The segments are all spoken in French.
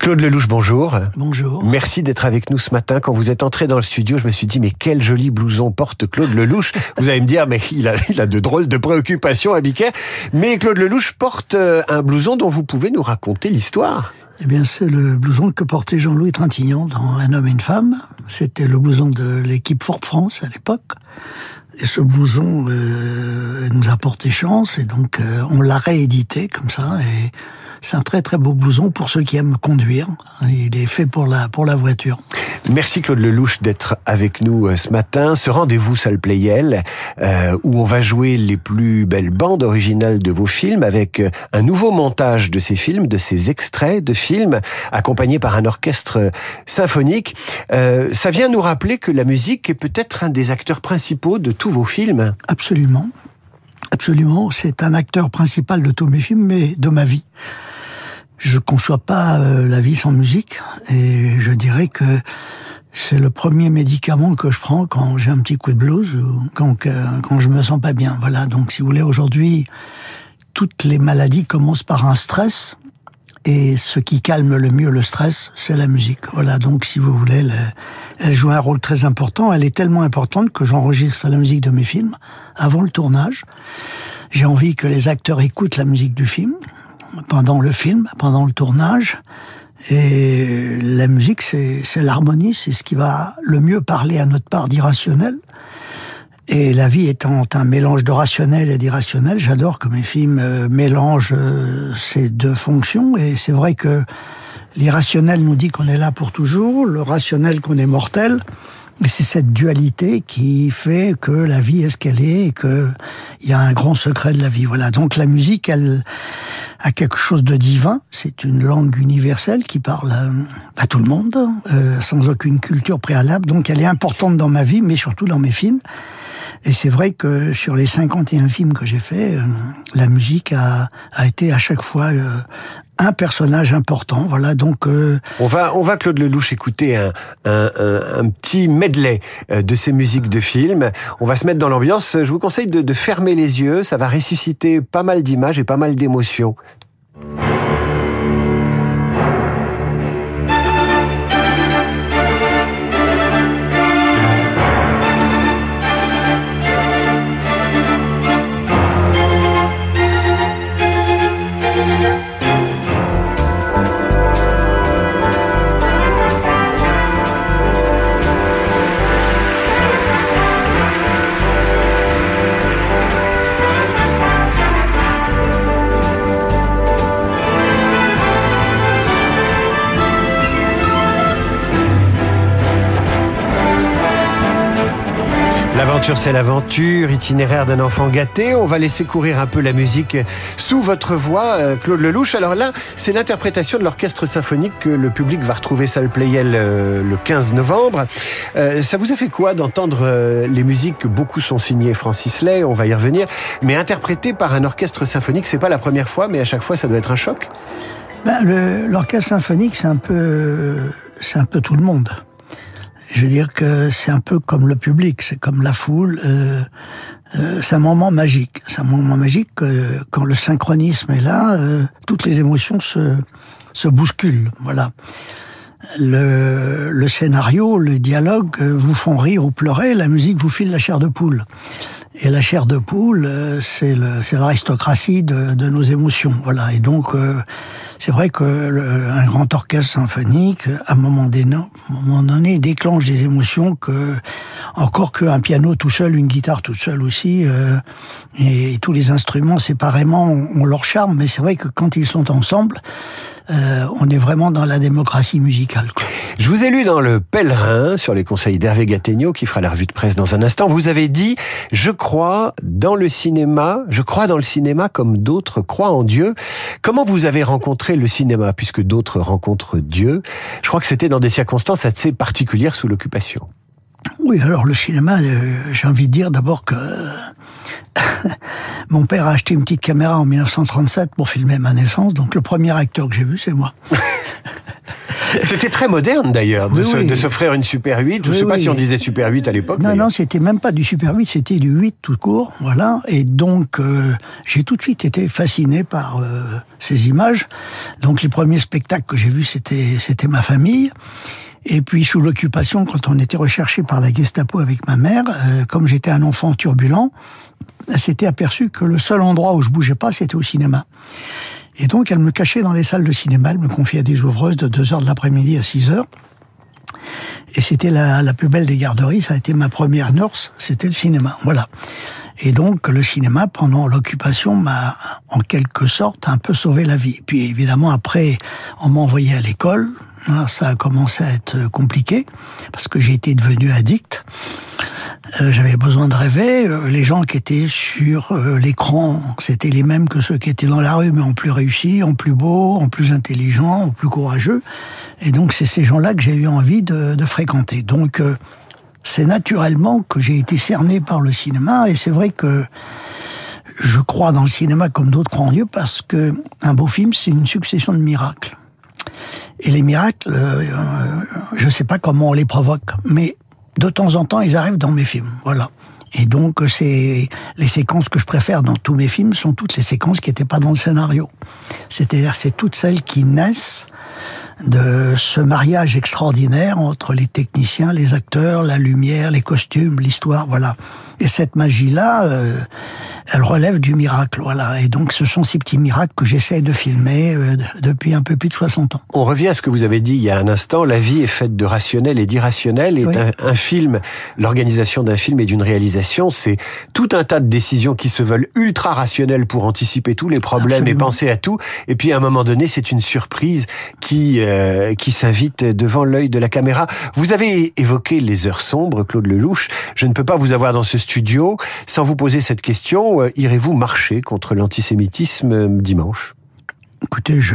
Claude Lelouch, bonjour. Bonjour. Merci d'être avec nous ce matin. Quand vous êtes entré dans le studio, je me suis dit, mais quel joli blouson porte Claude Lelouch. Vous allez me dire, mais il a, il a de drôles de préoccupations à Biquet. Mais Claude Lelouch porte euh, un blouson dont vous pouvez nous raconter l'histoire. Eh bien, c'est le blouson que portait Jean-Louis Trintignant dans Un homme et une femme. C'était le blouson de l'équipe Fort France à l'époque. Et ce blouson euh, nous a porté chance et donc euh, on l'a réédité comme ça et c'est un très très beau blouson pour ceux qui aiment conduire. Il est fait pour la pour la voiture. Merci Claude Lelouch d'être avec nous euh, ce matin. Ce rendez-vous Salle Playel, où on va jouer les plus belles bandes originales de vos films avec un nouveau montage de ces films, de ces extraits de films, accompagnés par un orchestre symphonique. Euh, ça vient nous rappeler que la musique est peut-être un des acteurs principaux de tous vos films. Absolument. Absolument. C'est un acteur principal de tous mes films, mais de ma vie. Je conçois pas euh, la vie sans musique et je dirais que c'est le premier médicament que je prends quand j'ai un petit coup de blues ou quand, euh, quand je me sens pas bien. Voilà. Donc, si vous voulez, aujourd'hui, toutes les maladies commencent par un stress. Et ce qui calme le mieux le stress, c'est la musique. Voilà, donc si vous voulez, elle, joue un rôle très important. Elle est tellement importante que j'enregistre la musique de mes films avant le tournage. J'ai envie que les acteurs écoutent la musique du film pendant le film, pendant le tournage. Et la musique, c'est l'harmonie, c'est ce qui va le mieux parler à notre part d'irrationnel. Et la vie étant un mélange de rationnel et d'irrationnel, j'adore que mes films euh, mélangent euh, ces deux fonctions. Et c'est vrai que l'irrationnel nous dit qu'on est là pour toujours, le rationnel qu'on est mortel. Mais c'est cette dualité qui fait que la vie est ce qu'elle est et que il y a un grand secret de la vie. Voilà. Donc la musique, elle a quelque chose de divin. C'est une langue universelle qui parle à, tout le monde, euh, sans aucune culture préalable. Donc elle est importante dans ma vie, mais surtout dans mes films. Et c'est vrai que sur les 51 films que j'ai faits, euh, la musique a, été à chaque fois euh, un personnage important. Voilà, donc euh... on va on va Claude Lelouch écouter un, petit medley de ces musiques de films. On va se mettre dans l'ambiance. Je vous conseille de fermer les yeux. Ça va ressusciter pas mal d'images et pas mal d'émotions. L'aventure, c'est l'aventure, itinéraire d'un enfant gâté. On va laisser courir un peu la musique sous votre voix, euh, Claude Lelouch. Alors là, c'est l'interprétation de l'orchestre symphonique que le public va retrouver salle Playel euh, le 15 novembre. Euh, ça vous a fait quoi d'entendre les musiques Beaucoup sont signées Francis Lay, on va y revenir, mais interprétées par un orchestre symphonique, c'est pas la première fois, mais à chaque fois, ça doit être un choc? Ben, l'orchestre symphonique, c'est un c'est un peu tout le monde. Je veux dire que c'est un peu comme le public, c'est comme la foule. Euh, euh, c'est un moment magique. C'est un moment magique euh, quand le synchronisme est là, euh, toutes les émotions se, se bousculent. Voilà. Le, le, scénario, le dialogue vous font rire ou pleurer, la musique vous file la chair de poule. Et la chair de poule, c'est l'aristocratie de, de, nos émotions. Voilà. Et donc, c'est vrai que un grand orchestre symphonique, à un moment donné, déclenche des émotions que encore qu'un piano tout seul, une guitare toute seule aussi, euh, et, tous les instruments séparément ont, leur charme. Mais c'est vrai que quand ils sont ensemble, euh, on est vraiment dans la démocratie musicale. Je vous ai lu dans le Pèlerin sur les conseils d'Hervé Gattegno qui fera la revue de presse dans un instant. Vous avez dit je crois dans le cinéma, je crois dans le cinéma comme d'autres croient en Dieu. Comment vous avez rencontré le cinéma puisque d'autres rencontrent Dieu Je crois que c'était dans des circonstances assez particulières sous l'occupation. Oui, alors le cinéma, euh, j'ai envie de dire d'abord que mon père a acheté une petite caméra en 1937 pour filmer ma naissance, donc le premier acteur que j'ai vu, c'est moi. C'était très moderne d'ailleurs de s'offrir une Super 8. Je ne sais pas si on disait Super 8 à l'époque. Non, non, c'était même pas du Super 8, c'était du 8 tout court. Voilà. Et donc, euh, j'ai tout de suite été fasciné par euh, ces images. Donc, les premiers spectacles que j'ai vus, c'était c'était ma famille. Et puis sous l'occupation, quand on était recherché par la Gestapo avec ma mère, euh, comme j'étais un enfant turbulent, elle s'était aperçue que le seul endroit où je bougeais pas, c'était au cinéma. Et donc elle me cachait dans les salles de cinéma, elle me confiait à des ouvreuses de 2 heures de l'après-midi à 6 heures. Et c'était la, plus belle des garderies, ça a été ma première nurse, c'était le cinéma. Voilà. Et donc le cinéma, pendant l'occupation, m'a en quelque sorte un peu sauvé la vie. Puis évidemment, après, on m'a envoyé à l'école. Ça a commencé à être compliqué, parce que j'ai été devenu addict. Euh, j'avais besoin de rêver. Euh, les gens qui étaient sur euh, l'écran, c'était les mêmes que ceux qui étaient dans la rue, mais en plus réussi, en plus beau, en plus intelligent, en plus courageux. Et donc c'est ces gens-là que j'ai eu envie de, de fréquenter. Donc c'est naturellement que j'ai été cerné par le cinéma, et c'est vrai que je crois dans le cinéma comme d'autres croient en Dieu, parce que un beau film, c'est une succession de miracles. Et les miracles, je ne sais pas comment on les provoque, mais de temps en temps, ils arrivent dans mes films. Voilà. Et donc, c'est les séquences que je préfère dans tous mes films sont toutes les séquences qui n'étaient pas dans le scénario. C'est-à-dire, c'est toutes celles qui naissent de ce mariage extraordinaire entre les techniciens, les acteurs, la lumière, les costumes, l'histoire, voilà. Et cette magie-là, euh, elle relève du miracle, voilà. Et donc, ce sont ces petits miracles que j'essaie de filmer euh, depuis un peu plus de 60 ans. On revient à ce que vous avez dit il y a un instant. La vie est faite de rationnel et d'irrationnel. Et un, film, l'organisation d'un film et d'une réalisation, c'est tout un tas de décisions qui se veulent ultra rationnelles pour anticiper tous les problèmes et penser à tout. Et puis, à un moment donné, c'est une surprise qui euh, qui s'invite devant l'œil de la caméra. Vous avez évoqué les heures sombres, Claude Lelouch. Je ne peux pas vous avoir dans ce studio sans vous poser cette question. Euh, irez-vous marcher contre l'antisémitisme euh, dimanche? Écoutez, je,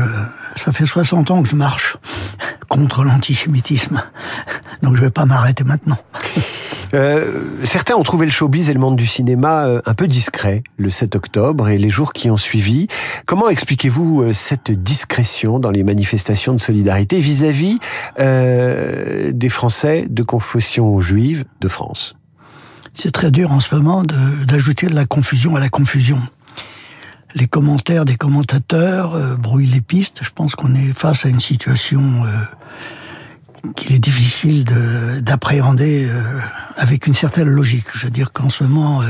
ça fait 60 ans que je marche contre l'antisémitisme, donc je vais pas m'arrêter maintenant. Euh, certains ont trouvé le showbiz et le monde du cinéma un peu discret le 7 octobre et les jours qui ont suivi. Comment expliquez-vous cette discrétion dans les manifestations de solidarité vis-à-vis des Français de confession juive de France? C'est très dur en ce moment d'ajouter de, la confusion à la confusion. Les commentaires des commentateurs euh, brouillent les pistes. Je pense qu'on est face à une situation euh, qu'il est difficile d'appréhender euh, avec une certaine logique. Je veux dire qu'en ce moment,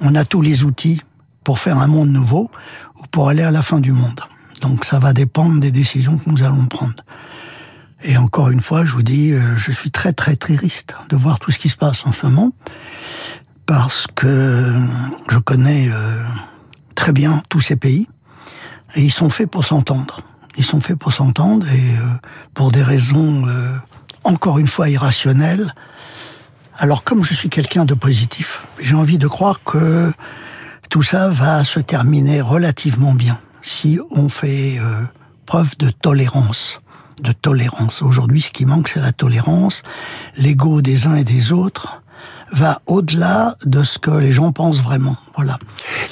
on a tous les outils pour faire un monde nouveau ou pour aller à la fin du monde. Donc ça va dépendre des décisions que nous allons prendre. Et encore une fois, je vous dis, euh, je suis très très triste de voir tout ce qui se passe en ce moment, parce que je connais euh, très bien tous ces pays, et ils sont faits pour s'entendre. Ils sont faits pour s'entendre, et euh, pour des raisons, encore une fois, irrationnelles. Alors comme je suis quelqu'un de positif, j'ai envie de croire que tout ça va se terminer relativement bien, si on fait preuve de tolérance de tolérance. Aujourd'hui, ce qui manque, c'est la tolérance. L'ego des uns et des autres va au-delà de ce que les gens pensent vraiment. Voilà.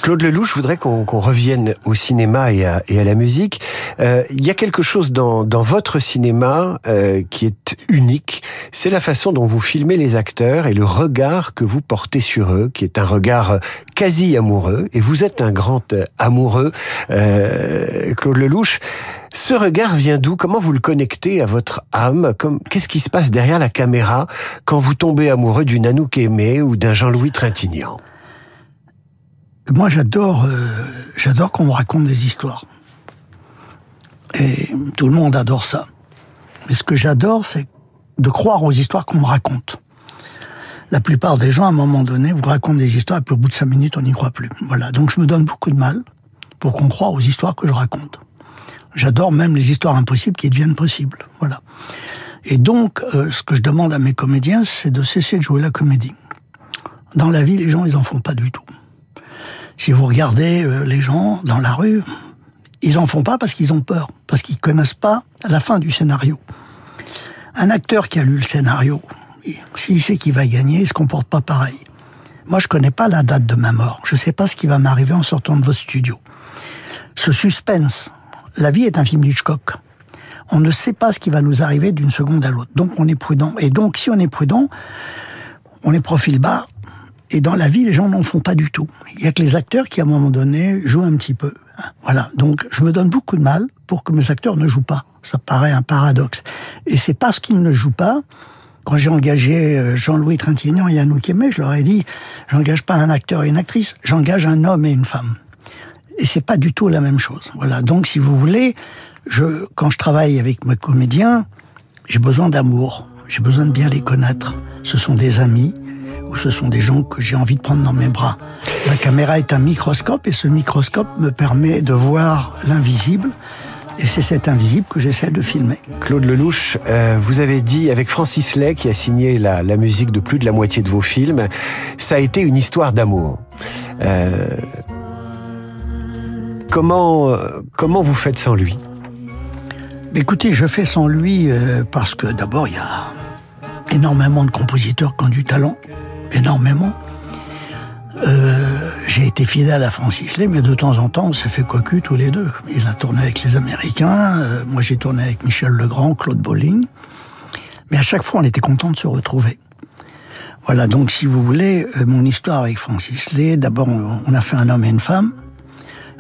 Claude Lelouch, je voudrais qu'on revienne au cinéma et à, et à la musique. Euh, il y a quelque chose dans, dans votre cinéma euh, qui est unique. C'est la façon dont vous filmez les acteurs et le regard que vous portez sur eux, qui est un regard quasi amoureux. Et vous êtes un grand amoureux, euh, Claude Lelouch. Ce regard vient d'où? Comment vous le connectez à votre âme? Qu'est-ce qui se passe derrière la caméra quand vous tombez amoureux d'une Anouk Ou d'un Jean-Louis Trintignant Moi, j'adore, euh, j'adore qu'on me raconte des histoires. Et tout le monde adore ça. Mais ce que j'adore, c'est de croire aux histoires qu'on me raconte. La plupart des gens, à un moment donné, vous racontent des histoires, et puis au bout de cinq minutes, on n'y croit plus. Voilà. Donc je me donne beaucoup de mal pour qu'on croie aux histoires que je raconte. J'adore même les histoires impossibles qui deviennent possibles. Voilà. Et donc, euh, ce que je demande à mes comédiens, c'est de cesser de jouer la comédie. Dans la vie, les gens, ils en font pas du tout. Si vous regardez euh, les gens dans la rue, ils en font pas parce qu'ils ont peur, parce qu'ils connaissent pas la fin du scénario. Un acteur qui a lu le scénario, s'il sait qu'il va gagner, il se comporte pas pareil. Moi, je connais pas la date de ma mort. Je sais pas ce qui va m'arriver en sortant de votre studio. Ce suspense, la vie est un film d'Hitchcock. On ne sait pas ce qui va nous arriver d'une seconde à l'autre. Donc on est prudent. Et donc si on est prudent, on est profil bas. Et dans la vie, les gens n'en font pas du tout. Il y a que les acteurs qui, à un moment donné, jouent un petit peu. Voilà. Donc, je me donne beaucoup de mal pour que mes acteurs ne jouent pas. Ça paraît un paradoxe. Et c'est parce qu'ils ne jouent pas. Quand j'ai engagé euh, Jean-Louis Trintignant et Anouk Aimé, je leur ai dit, j'engage pas un acteur et une actrice, j'engage un homme et une femme. Et c'est pas du tout la même chose. Voilà. Donc, si vous voulez, je, quand je travaille avec mes comédiens, j'ai besoin d'amour. J'ai besoin de bien les connaître. Ce sont des amis ou ce sont des gens que j'ai envie de prendre dans mes bras. La caméra est un microscope et ce microscope me permet de voir l'invisible. Et c'est cet invisible que j'essaie de filmer. Claude Lelouch, euh, vous avez dit avec Francis Lay, qui a signé la, la, musique de plus de la moitié de vos films, ça a été une histoire d'amour. Euh, comment, euh, comment vous faites sans lui? Écoutez, je fais sans lui euh, parce que d'abord, il y a énormément de compositeurs qui ont du talent, énormément. Euh, j'ai été fidèle à Francis Lay, mais de temps en temps, on s'est fait cocu tous les deux. Il a tourné avec les Américains, euh, moi j'ai tourné avec Michel Legrand, Claude Bolling. Mais à chaque fois, on était content de se retrouver. Voilà, donc si vous voulez, mon histoire avec Francis Lay, d'abord, on a fait un homme et une femme.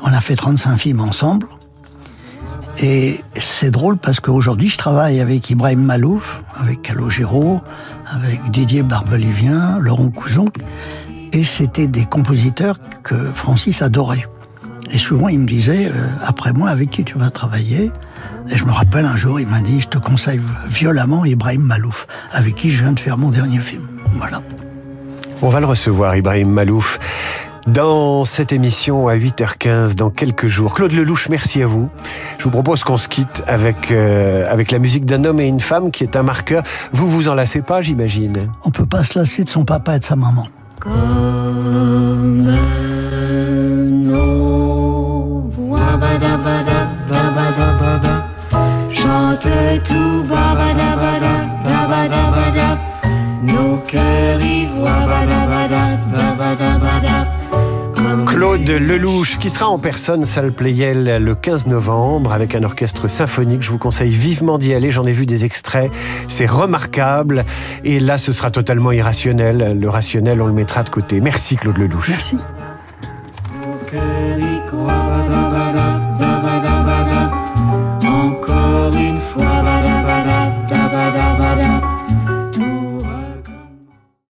On a fait 35 films ensemble. Et c'est drôle parce qu'aujourd'hui, je travaille avec Ibrahim Malouf, avec Calogero, avec Didier Barbelivien, Laurent Couson. Et c'était des compositeurs que Francis adorait. Et souvent, il me disait, euh, après moi, avec qui tu vas travailler Et je me rappelle un jour, il m'a dit, je te conseille violemment Ibrahim Malouf, avec qui je viens de faire mon dernier film. Voilà. On va le recevoir, Ibrahim Malouf. Dans cette émission à 8h15, dans quelques jours. Claude Lelouch, merci à vous. Je vous propose qu'on se quitte avec, euh, avec la musique d'un homme et une femme qui est un marqueur. Vous vous en lassez pas, j'imagine On peut pas se lasser de son papa et de sa maman. Comme nos voix badabada, babadabada, chante tout nos cœurs y voient. Claude Lelouch, qui sera en personne salle Playel le 15 novembre avec un orchestre symphonique. Je vous conseille vivement d'y aller. J'en ai vu des extraits. C'est remarquable. Et là, ce sera totalement irrationnel. Le rationnel, on le mettra de côté. Merci Claude Lelouch. Merci.